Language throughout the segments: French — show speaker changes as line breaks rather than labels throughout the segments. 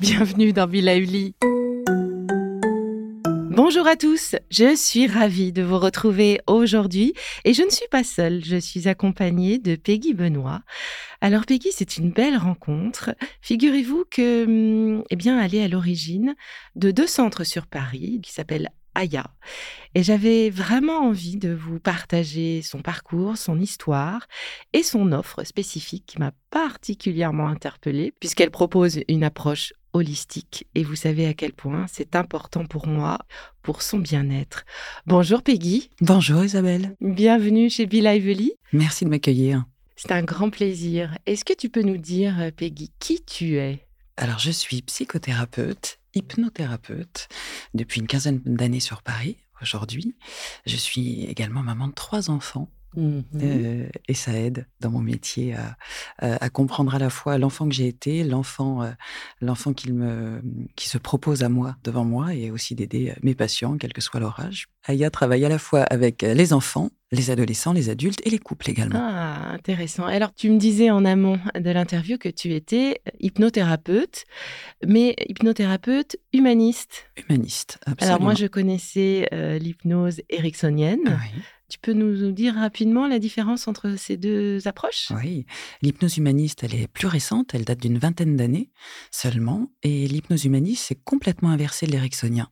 Bienvenue dans Villa. Bonjour à tous, je suis ravie de vous retrouver aujourd'hui et je ne suis pas seule, je suis accompagnée de Peggy Benoît. Alors Peggy, c'est une belle rencontre. Figurez-vous que, hum, eh bien, elle est à l'origine de deux centres sur Paris qui s'appellent Aya. Et j'avais vraiment envie de vous partager son parcours, son histoire et son offre spécifique qui m'a particulièrement interpellée puisqu'elle propose une approche holistique et vous savez à quel point c'est important pour moi, pour son bien-être. Bonjour Peggy.
Bonjour Isabelle.
Bienvenue chez Be Lively.
Merci de m'accueillir.
C'est un grand plaisir. Est-ce que tu peux nous dire, Peggy, qui tu es?
Alors je suis psychothérapeute, hypnothérapeute depuis une quinzaine d'années sur Paris aujourd'hui. Je suis également maman de trois enfants Mmh euh, et ça aide dans mon métier à, comprendre à la fois l'enfant que j'ai été, l'enfant, euh, l'enfant qui, me, qui se propose à moi devant moi, et aussi d'aider euh, mes patients, quel que soit leur âge. Aya travaille à la fois avec les enfants, les adolescents, les adultes et les couples également.
Ah, intéressant. Alors, tu me disais en amont de l'interview que tu étais hypnothérapeute, mais hypnothérapeute humaniste.
Humaniste, absolument.
Alors, moi, je connaissais l'hypnose ericksonienne. Oui. Tu peux nous dire rapidement la différence entre ces deux approches?
Oui, l'hypnose humaniste, elle est plus récente, elle date d'une vingtaine d'années seulement, et l'hypnose humaniste, c'est complètement inversé de l'éricksonien.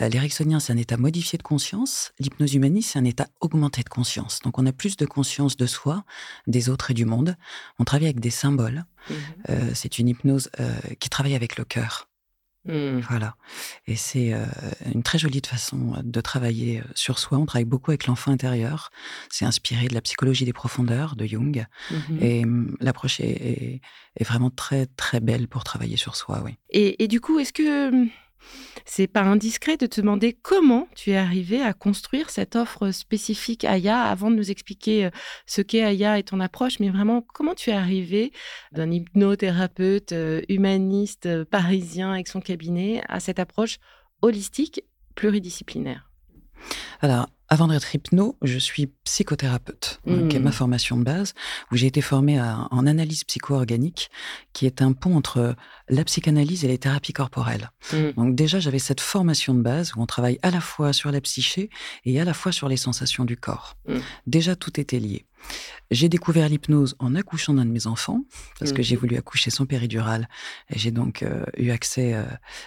Euh, l'éricksonien, c'est un état modifié de conscience, l'hypnose humaniste, c'est un état augmenté de conscience. Donc on a plus de conscience de soi, des autres et du monde. On travaille avec des symboles. Mmh euh, c'est une hypnose euh, qui travaille avec le cœur. Mmh. Voilà. Et c'est une très jolie façon de travailler sur soi. On travaille beaucoup avec l'enfant intérieur. C'est inspiré de la psychologie des profondeurs de Jung. Mmh et mmh, l'approche est, est, vraiment très, très belle pour travailler sur soi, oui.
Et, et du coup, est-ce que c'est pas indiscret de te demander comment tu es arrivé à construire cette offre spécifique Aya avant de nous expliquer euh, ce qu'est Aya et ton approche, mais vraiment comment tu es arrivé d'un hypnothérapeute euh, humaniste euh, parisien avec son cabinet à cette approche holistique pluridisciplinaire?
Alors, avant d'être hypno, je suis psychothérapeute, qui est ma mmh. formation de base, où j'ai été formée en analyse psycho-organique, qui est un pont entre la psychanalyse et les thérapies corporelles. Mmh. Donc déjà, j'avais cette formation de base où on travaille à la fois sur la psyché et à la fois sur les sensations du corps. Mmh. Déjà, tout était lié. J'ai découvert l'hypnose en accouchant d'un de mes enfants, parce que j'ai voulu accoucher sans péridurale. Et j'ai donc euh, eu accès euh,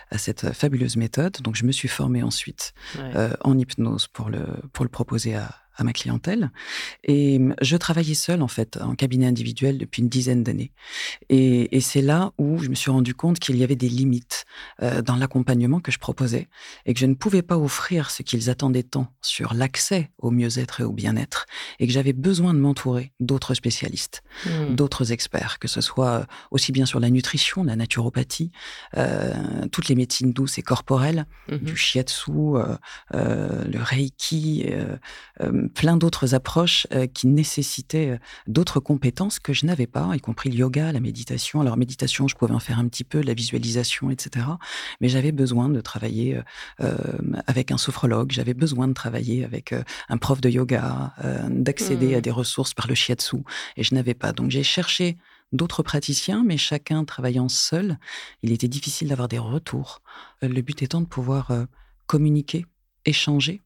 à cette fabuleuse méthode. Donc je me suis formée ensuite euh, en hypnose pour le, pour le proposer à, à ma clientèle. Et je travaillais seule, en fait, en cabinet individuel depuis une dizaine d'années. Et, c'est là où je me suis rendu compte qu'il y avait des limites euh, dans l'accompagnement que je proposais et que je ne pouvais pas offrir ce qu'ils attendaient tant sur l'accès au mieux-être et au bien-être et que j'avais besoin de m'entourer d'autres spécialistes, mmh. d'autres experts, que ce soit aussi bien sur la nutrition, la naturopathie, euh, toutes les médecines douces et corporelles, mmh du shiatsu, euh, le reiki, plein d'autres approches euh, qui nécessitaient euh, d'autres compétences que je n'avais pas, y compris le yoga, la méditation. Alors méditation, je pouvais en faire un petit peu, la visualisation, etc. Mais j'avais besoin de travailler euh, avec un sophrologue, j'avais besoin de travailler avec un prof de yoga, d'accéder à mmh. des ressources par le shiatsu, et je n'avais pas. Donc j'ai cherché d'autres praticiens, mais chacun travaillant seul, il était difficile d'avoir des retours. Le but étant de pouvoir communiquer, échanger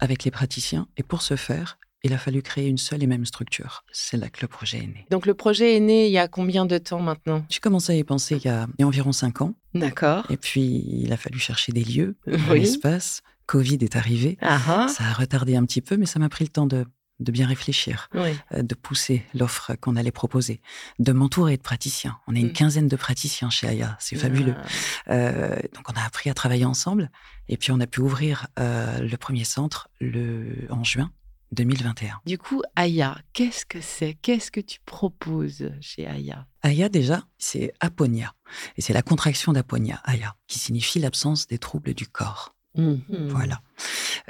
avec les praticiens. Et pour ce faire, il a fallu créer une seule et même structure. C'est là que le projet est né.
Donc le projet est né il y a combien de temps maintenant?
J'ai commencé à y penser il y a, environ cinq ans.
D'accord.
Et puis il a fallu chercher des lieux, un espace. Covid est arrivé.
Ah ah.
Ça a retardé un petit peu, mais ça m'a pris le temps de, de bien réfléchir,
Oui.
euh, de pousser l'offre qu'on allait proposer, de m'entourer de praticiens. On est une
Mm.
quinzaine de praticiens chez Aya, c'est fabuleux.
Ah.
Euh, donc on a appris à travailler ensemble et puis on a pu ouvrir euh, le premier centre le, en juin 2021.
Du coup, Aya, qu'est-ce que c'est? Qu'est-ce que tu proposes chez Aya?
Aya déjà, c'est aponia et c'est la contraction d'aponia, Aya, qui signifie l'absence des troubles du corps.
Mhm.
Voilà.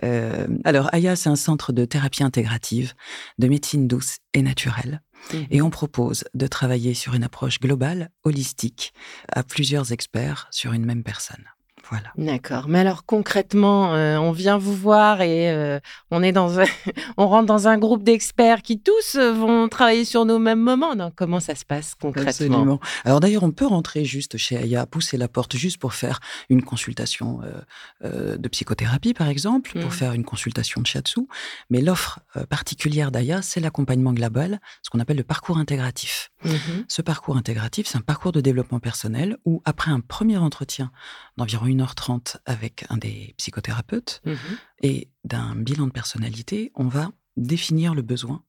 Euh, alors, Aya, c'est un centre de thérapie intégrative, de médecine douce et naturelle.
Mhm.
Et on propose de travailler sur une approche globale, holistique, à plusieurs experts sur une même personne. Voilà.
D'accord. Mais alors concrètement, euh, on vient vous voir et euh, on est dans un, on rentre dans un groupe d'experts qui tous euh, vont travailler sur nos mêmes moments. Donc, comment ça se passe concrètement?
Absolument. Alors d'ailleurs, on peut rentrer juste chez Aya, pousser la porte juste pour faire une consultation euh, euh, de psychothérapie, par exemple, pour
Mhm.
faire une consultation de shiatsu. Mais l'offre euh, particulière d'Aya, c'est l'accompagnement global, ce qu'on appelle le parcours intégratif.
Mhm.
Ce parcours intégratif, c'est un parcours de développement personnel où, après un premier entretien d'environ 1h30 avec un des psychothérapeutes
Mhm.
et d'un bilan de personnalité, on va définir le besoin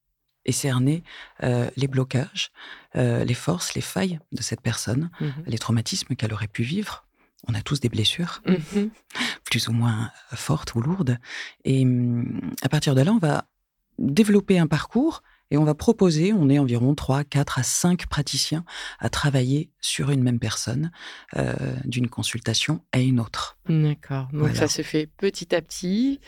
et cerner euh, les blocages, euh, les forces, les failles de cette personne,
Mhm.
les traumatismes qu'elle aurait pu vivre. On a tous des blessures,
Mhm.
plus ou moins fortes ou lourdes. Et hum, à partir de là, on va développer un parcours et on va proposer, on est environ 3, 4 à 5 praticiens à travailler sur une même personne, euh, d'une consultation à une autre.
D'accord. Donc
Voilà.
ça se fait petit à petit,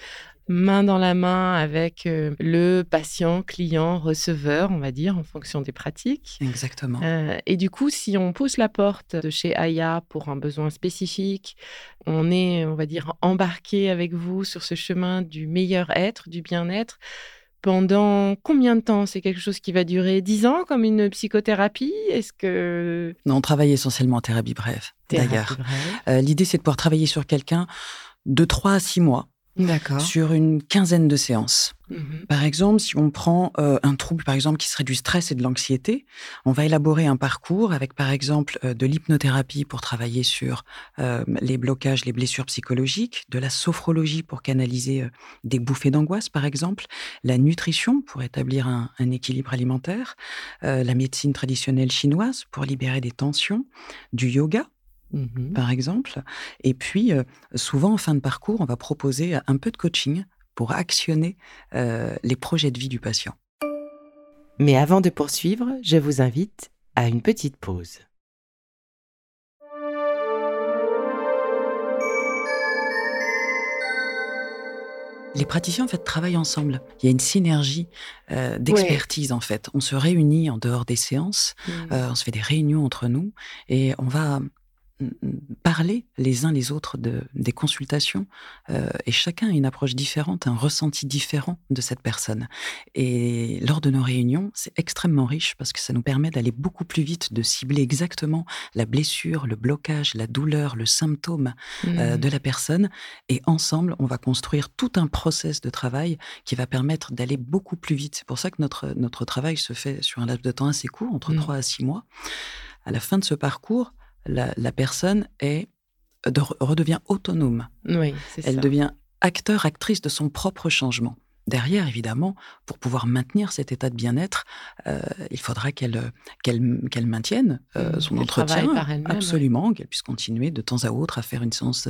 main dans la main avec euh, le patient, client, receveur, on va dire, en fonction des pratiques.
Exactement.
Euh, et du coup, si on pousse la porte de chez Aya pour un besoin spécifique, on est, on va dire, embarqué avec vous sur ce chemin du meilleur être, du bien-être. Pendant combien de temps? C'est quelque chose qui va durer 10 ans, comme une psychothérapie? Est-ce que...
Non, on travaille essentiellement en thérapie brève, d'ailleurs. Euh, L'idée, c'est de pouvoir travailler sur quelqu'un de 3 à 6 mois. Sur une quinzaine de séances.
Mhm.
Par exemple, si on prend euh, un trouble, par exemple, qui serait du stress et de l'anxiété, on va élaborer un parcours avec, par exemple, euh, de l'hypnothérapie pour travailler sur euh, les blocages, les blessures psychologiques, de la sophrologie pour canaliser des bouffées d'angoisse, par exemple, la nutrition pour établir un, un équilibre alimentaire, la médecine traditionnelle chinoise pour libérer des tensions, du yoga
Mhm.
par exemple. Et puis, euh, souvent, en fin de parcours, on va proposer un peu de coaching pour actionner euh, les projets de vie du patient.
Mais avant de poursuivre, je vous invite à une petite pause.
Les praticiens, en fait, travaillent ensemble. Il y a une synergie euh, d'expertise, en fait. On se réunit en dehors des séances, euh, on se fait des réunions entre nous et on va parler les uns les autres de, des consultations euh, et chacun a une approche différente, un ressenti différent de cette personne. Et lors de nos réunions, c'est extrêmement riche parce que ça nous permet d'aller beaucoup plus vite, de cibler exactement la blessure, le blocage, la douleur, le symptôme euh,
Mhm.
de la personne. Et ensemble, on va construire tout un process de travail qui va permettre d'aller beaucoup plus vite. C'est pour ça que notre, notre travail se fait sur un laps de temps assez court, entre
Mm.
3 à 6 mois. À la fin de ce parcours, la, la personne est, de- redevient autonome.
Oui, c'est ça.
Elle devient acteur, actrice de son propre changement. Derrière, évidemment, pour pouvoir maintenir cet état de bien-être, euh, il faudra qu'elle qu'elle qu'elle maintienne euh,
Mhm.
son entretien.
par
absolument, qu'elle puisse continuer de temps à autre à faire une séance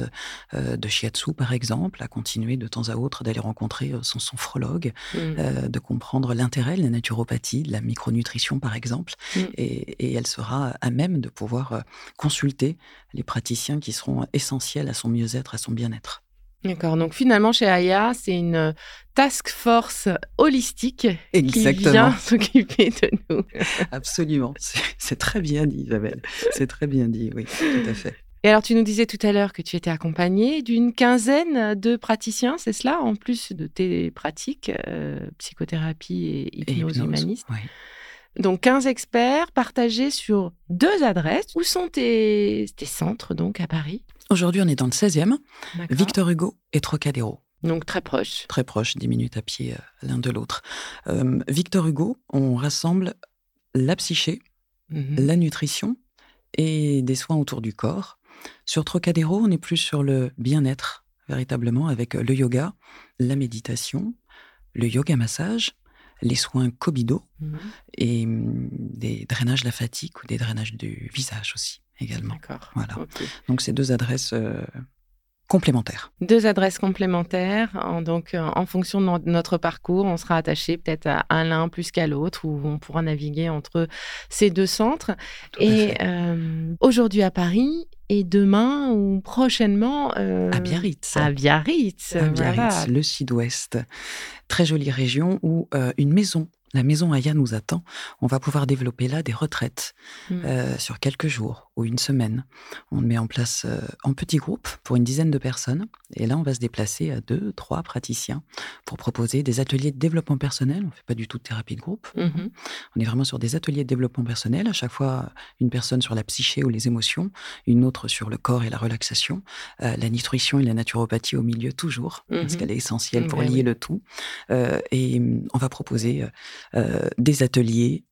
euh, de shiatsu, par exemple, à continuer de temps à autre d'aller rencontrer euh, son sophrologue,
Mhm.
euh, de comprendre l'intérêt de la naturopathie, de la micronutrition, par exemple.
Mm.
Et, et elle sera à même de pouvoir euh, consulter les praticiens qui seront essentiels à son mieux-être, à son bien-être.
D'accord. Donc finalement, chez Aya, c'est une euh, task force holistique qui vient s'occuper de nous.
Absolument. C'est très bien dit, Isabelle. C'est très bien dit, oui, tout à fait.
Et alors, tu nous disais tout à l'heure que tu étais accompagnée d'une quinzaine de praticiens, c'est cela, en plus de tes pratiques, euh, psychothérapie et
Et
hypnose, humaniste.
oui.
Donc 15 experts partagés sur deux adresses. Où sont tes, tes centres, donc, à Paris?
Aujourd'hui, on est dans le 16e,
D'accord.
Victor Hugo et Trocadéro.
Donc très proche.
Très proche, 10 minutes à pied l'un de l'autre. Victor Hugo, on rassemble la psyché, mmh la nutrition et des soins autour du corps. Sur Trocadéro, on est plus sur le bien-être, véritablement, avec le yoga, la méditation, le yoga massage, les soins Kobido mmh et mmh, des drainages de la fatigue ou des drainages du visage aussi également.
D'accord.
Voilà. Donc ces deux adresses euh, complémentaires.
Deux adresses complémentaires. En, donc, euh, en fonction de notre parcours, on sera attaché peut-être à, l'un plus qu'à l'autre, ou on pourra naviguer entre ces deux centres. et euh, aujourd'hui à Paris, et demain ou prochainement
euh, à Biarritz.
À Biarritz,
à Biarritz le sud-ouest. Très jolie région où une maison la maison Aya nous attend. On va pouvoir développer là des retraites mmh. euh, sur quelques jours ou une semaine. On met en place euh, en petits groupes pour une dizaine de personnes. Et là, on va se déplacer à deux, trois praticiens pour proposer des ateliers de développement personnel. On ne fait pas du tout de thérapie de groupe. Mmh on est vraiment sur des ateliers de développement personnel. À chaque fois, une personne sur la psyché ou les émotions, une autre sur le corps et la relaxation, euh, la nutrition et la naturopathie au milieu toujours, parce mmh qu'elle est essentielle pour lier le tout. et on va proposer euh, des ateliers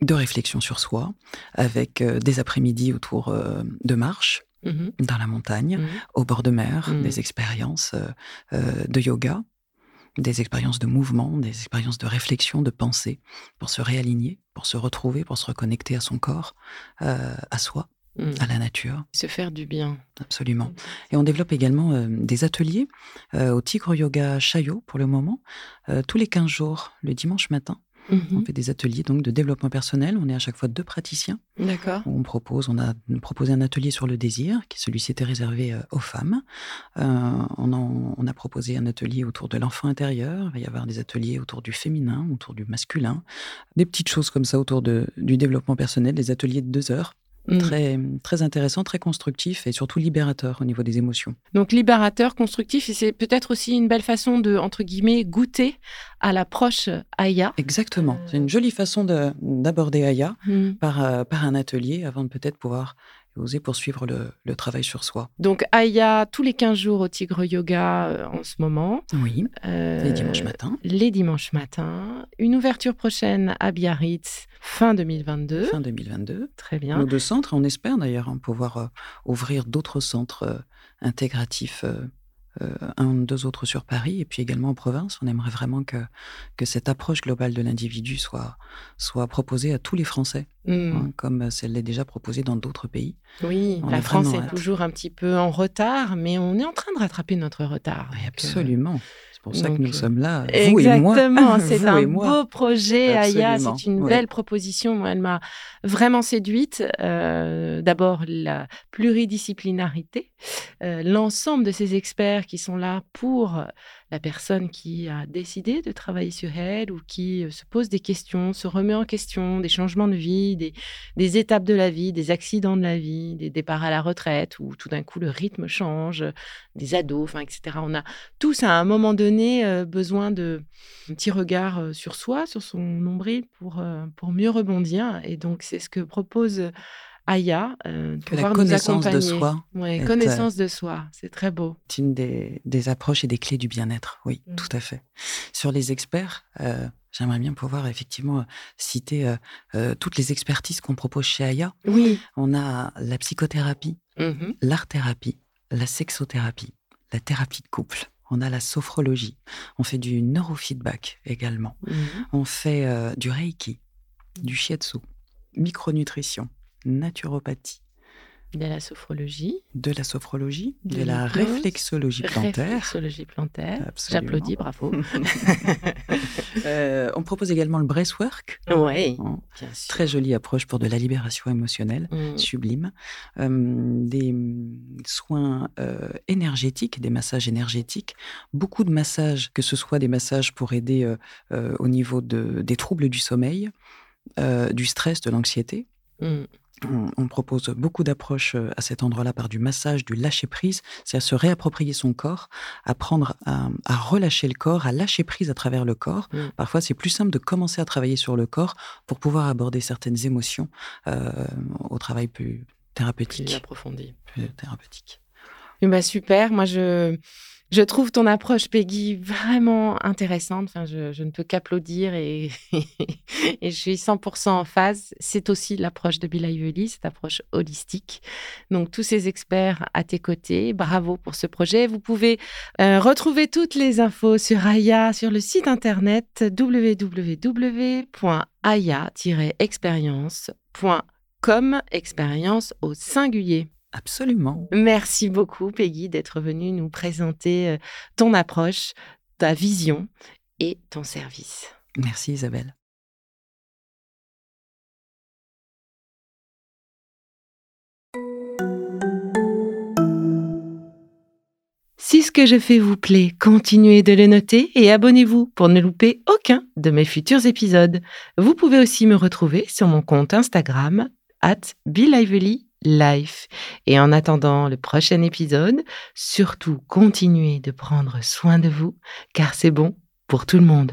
de réflexion sur soi, avec euh, des après-midi autour euh, de marches mmh dans la montagne, mmh au bord de mer, mmh des expériences de yoga, des expériences de mouvement, des expériences de réflexion, de pensée, pour se réaligner, pour se retrouver, pour se reconnecter à son corps, à soi, à la nature.
Se faire du bien.
Absolument. Et on développe également des ateliers au Tigre Yoga Chaillot pour le moment, tous les 15 jours, le dimanche matin. On mmh fait des ateliers donc de développement personnel. On est à chaque fois deux praticiens.
D'accord.
On propose, on a proposé un atelier sur le désir, qui celui-ci était réservé euh, aux femmes. Euh, on, a proposé un atelier autour de l'enfant intérieur. Il va y avoir des ateliers autour du féminin, autour du masculin, des petites choses comme ça autour de, du développement personnel, des ateliers de deux heures Mmh. Très, très intéressant, très constructif et surtout libérateur au niveau des émotions.
Donc libérateur, constructif, et c'est peut-être aussi une belle façon de, entre guillemets, goûter à l'approche Aya.
Exactement. C'est une jolie façon d'aborder Aya mmh. par, euh, par un atelier avant de peut-être pouvoir oser poursuivre le, travail sur soi.
Donc Aya, tous les 15 jours au Tigre Yoga euh, en ce moment.
Oui, euh, les dimanches matins.
Les dimanches matins. Une ouverture prochaine à Biarritz, fin 2022.
Fin 2022.
Très bien.
Nos deux centres, on espère d'ailleurs hein, pouvoir euh, ouvrir d'autres centres intégratifs euh, un ou deux autres sur Paris, et puis également en province. On aimerait vraiment que, que cette approche globale de l'individu soit, soit proposée à tous les Français, mmh. hein, comme elle l'est déjà proposée dans d'autres pays.
Oui, la France est toujours un petit peu en retard, mais on est en train de rattraper notre retard.
Oui, absolument. C'est pour ça que nous sommes là,
vous
et moi.
Exactement, c'est un beau projet, Aya, c'est une belle proposition. Moi, elle m'a vraiment séduite. Euh, d'abord, la pluridisciplinarité, euh, l'ensemble de ces experts qui sont là pour la personne qui a décidé de travailler sur elle ou qui euh, se pose des questions, se remet en question, des changements de vie, des, étapes de la vie, des accidents de la vie, des départs à la retraite où tout d'un coup le rythme change, des ados, enfin, etc. On a tous à un moment donné euh, besoin de un petit regard euh, sur soi, sur son nombril pour, pour mieux rebondir. Et donc, c'est ce que propose Aya,
euh, que la connaissance de soi.
Oui, connaissance de soi, c'est très beau.
C'est une des, approches et des clés du bien-être, oui, mm. tout à fait. Sur les experts, euh, j'aimerais bien pouvoir effectivement citer euh, toutes les expertises qu'on propose chez Aya.
Oui.
On a la psychothérapie, mm-hmm. l'art-thérapie, la sexothérapie, la thérapie de couple. On a la sophrologie. On fait du neurofeedback également. Mm-hmm. On fait du reiki, du shiatsu, micronutrition naturopathie.
De la sophrologie.
De la sophrologie, de, la réflexologie plantaire.
Réflexologie plantaire. J'applaudis, bravo.
Euh, on propose également le breathwork.
Oui.
très jolie approche pour de la libération émotionnelle, mm. sublime. Euh, des soins euh, énergétiques, des massages énergétiques. Beaucoup de massages, que ce soit des massages pour aider au niveau de, des troubles du sommeil, du stress, de l'anxiété. Mm on, propose beaucoup d'approches euh, à cet endroit-là par du massage, du lâcher-prise, c'est à se réapproprier son corps, apprendre à, relâcher le corps, à lâcher prise à travers le corps. Mm. Parfois, c'est plus simple de commencer à travailler sur le corps pour pouvoir aborder certaines émotions euh, au travail plus thérapeutique.
Plus approfondi.
Plus thérapeutique.
bah super, moi je Je trouve ton approche, Peggy, vraiment intéressante. Enfin, je, ne peux qu'applaudir et, je suis 100% en phase. C'est aussi l'approche de Bill Ively, cette approche holistique. Donc, tous ces experts à tes côtés, bravo pour ce projet. Vous pouvez euh, retrouver toutes les infos sur Aya sur le site internet www.aya-expérience.com, expérience au singulier.
Absolument.
Merci beaucoup, Peggy, d'être venue nous présenter euh, ton approche, ta vision et ton service.
Merci, Isabelle.
Si ce que je fais vous plaît, continuez de le noter et abonnez-vous pour ne louper aucun de mes futurs épisodes. Vous pouvez aussi me retrouver sur mon compte Instagram, at life. Et en attendant le prochain épisode, surtout continuez de prendre soin de vous, car c'est bon pour tout le monde.